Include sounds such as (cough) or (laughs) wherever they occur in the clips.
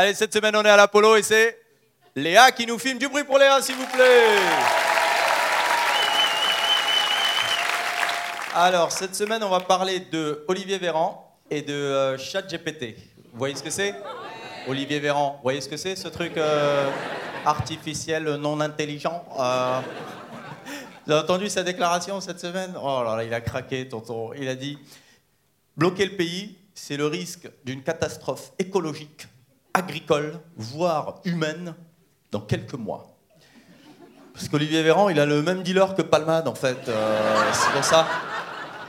Allez, cette semaine, on est à l'Apollo et c'est Léa qui nous filme. Du bruit pour Léa, s'il vous plaît. Alors, cette semaine, on va parler de Olivier Véran et de euh, ChatGPT. Vous voyez ce que c'est? Olivier Véran, vous voyez ce que c'est, ce truc euh, artificiel non intelligent euh, Vous avez entendu sa déclaration cette semaine? Oh là là, il a craqué, tonton. Il a dit Bloquer le pays, c'est le risque d'une catastrophe écologique, agricole, voire humaine, dans quelques mois. Parce qu'Olivier Véran, il a le même dealer que Palmade, en fait. Euh, c'est pour ça.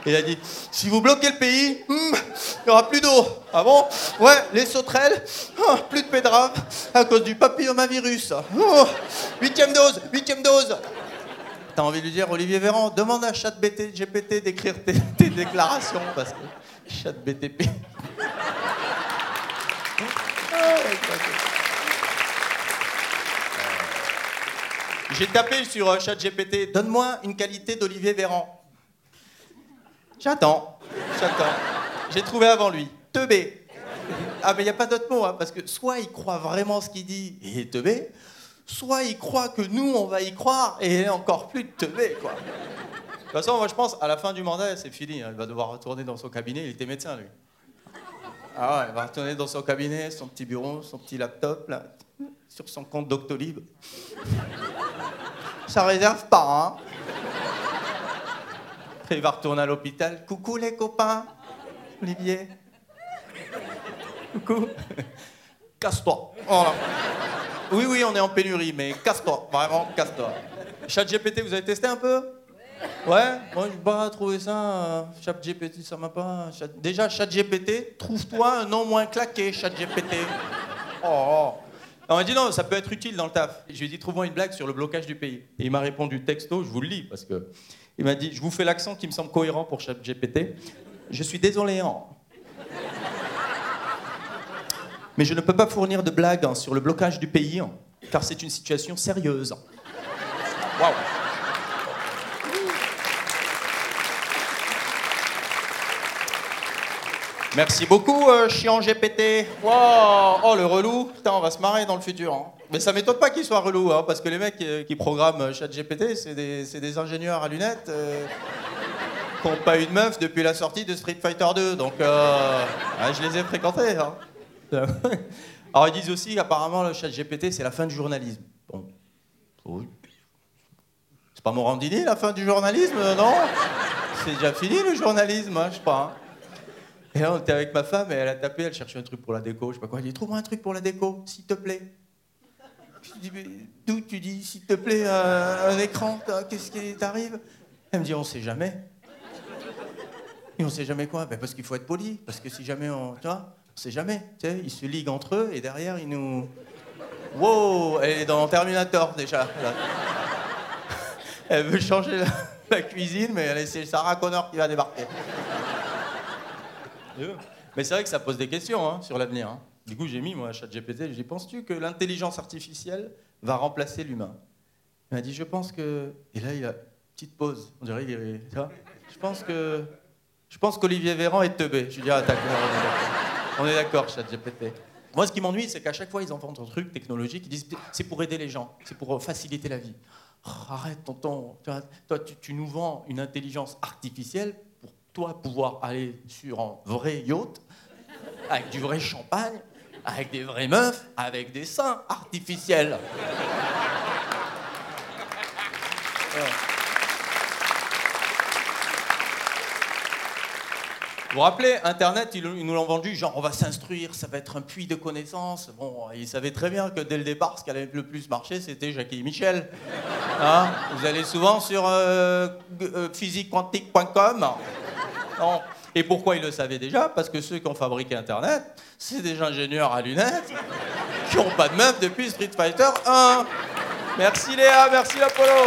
Il a dit si vous bloquez le pays, hmm, il n'y aura plus d'eau. Ah bon? Ouais, les sauterelles, oh, plus de pédrave à cause du papillomavirus. Oh, huitième dose, huitième dose. T'as envie de lui dire, Olivier Véran, demande à ChatGPT GPT d'écrire tes, tes déclarations parce que ChatBTP. J'ai tapé sur euh, ChatGPT, donne-moi une qualité d'Olivier Véran. J'attends, j'attends. J'ai trouvé avant lui, teubé. Ah mais il n'y a pas d'autre mot, hein, parce que soit il croit vraiment ce qu'il dit et il est teubé, soit il croit que nous on va y croire et il est encore plus teubé, quoi. De toute façon, moi je pense, à la fin du mandat, c'est fini, hein, il va devoir retourner dans son cabinet, il était médecin lui. Ah ouais, il va retourner dans son cabinet, son petit bureau, son petit laptop, là, sur son compte Doctolib. (laughs) Ça réserve pas, hein il va retourner à l'hôpital. Coucou les copains, Olivier. Coucou. (laughs) Casse-toi. Oui, oui, on est en pénurie, mais casse-toi. Vraiment, casse-toi. ChatGPT, vous avez testé un peu? Ouais Moi, je pas trouvé ça. euh, ChatGPT, ça m'a pas. Chat- Déjà, ChatGPT, trouve-toi un nom moins claqué, ChatGPT. Oh, oh. On m'a dit non, ça peut être utile dans le taf. Je lui ai dit trouve-moi une blague sur le blocage du pays. Et il m'a répondu texto, je vous le lis parce que. Il m'a dit je vous fais l'accent qui me semble cohérent pour ChatGPT. Je suis désolé, hein. Mais je ne peux pas fournir de blagues hein, sur le blocage du pays, hein, car c'est une situation sérieuse. Waouh Merci beaucoup, euh, GPT. Wow. Oh, le relou. Putain, on va se marrer dans le futur. hein. Mais ça m'étonne pas qu'il soit relou, hein, parce que les mecs euh, qui programment euh, ChatGPT, c'est des, c'est des ingénieurs à lunettes euh, qui n'ont pas eu de meuf depuis la sortie de Street Fighter 2. Donc, euh, je les ai fréquentés. hein. (laughs) Alors, ils disent aussi qu'apparemment, le ChatGPT, c'est la fin du journalisme. Bon. C'est pas Morandini, la fin du journalisme, euh, non? C'est déjà fini, le journalisme, je hein. Et là, on était avec ma femme et elle a tapé, elle cherchait un truc pour la déco, je sais pas quoi. Elle dit Trouve-moi un truc pour la déco, s'il te plaît. Je dis Mais D'où tu dis S'il te plaît, un écran, qu'est-ce qui t'arrive? Elle me dit On sait jamais. Et on sait jamais quoi? Ben Parce qu'il faut être poli, parce que si jamais on. Tu vois, on sait jamais. Tu sais, ils se liguent entre eux et derrière, ils nous. Wow Elle est dans Terminator déjà. (laughs) Elle veut changer la, cuisine, mais c'est Sarah Connor qui va débarquer. Mais c'est vrai que ça pose des questions hein, sur l'avenir. hein. Du coup, j'ai mis, moi, à ChatGPT, j'ai penses-tu que l'intelligence artificielle va remplacer l'humain? Il m'a dit, je pense que... Et là, il a petite pause. On dirait qu'il est... Je pense que... Je pense qu'Olivier Véran est teubé. Je lui dis, ah, on est d'accord, ChatGPT. Moi, ce qui m'ennuie, c'est qu'à chaque fois, ils inventent un truc technologique, ils disent, c'est pour aider les gens, c'est pour faciliter la vie. Oh, arrête, tonton. Tu vois, Toi, tu, nous vends une intelligence artificielle toi pouvoir aller sur un vrai yacht, avec du vrai champagne, avec des vraies meufs, avec des seins artificiels. Vous vous rappelez, Internet, ils, nous l'ont vendu, genre on va s'instruire, ça va être un puits de connaissances. Bon, ils savaient très bien que dès le départ, ce qui allait le plus marcher, c'était Jackie et Michel. Hein Vous allez souvent sur euh, euh, physiquequantique.com. Et pourquoi ils le savaient déjà? Parce que ceux qui ont fabriqué Internet, c'est des ingénieurs à lunettes qui n'ont pas de meuf depuis Street Fighter 1. Merci Léa, merci Apollo.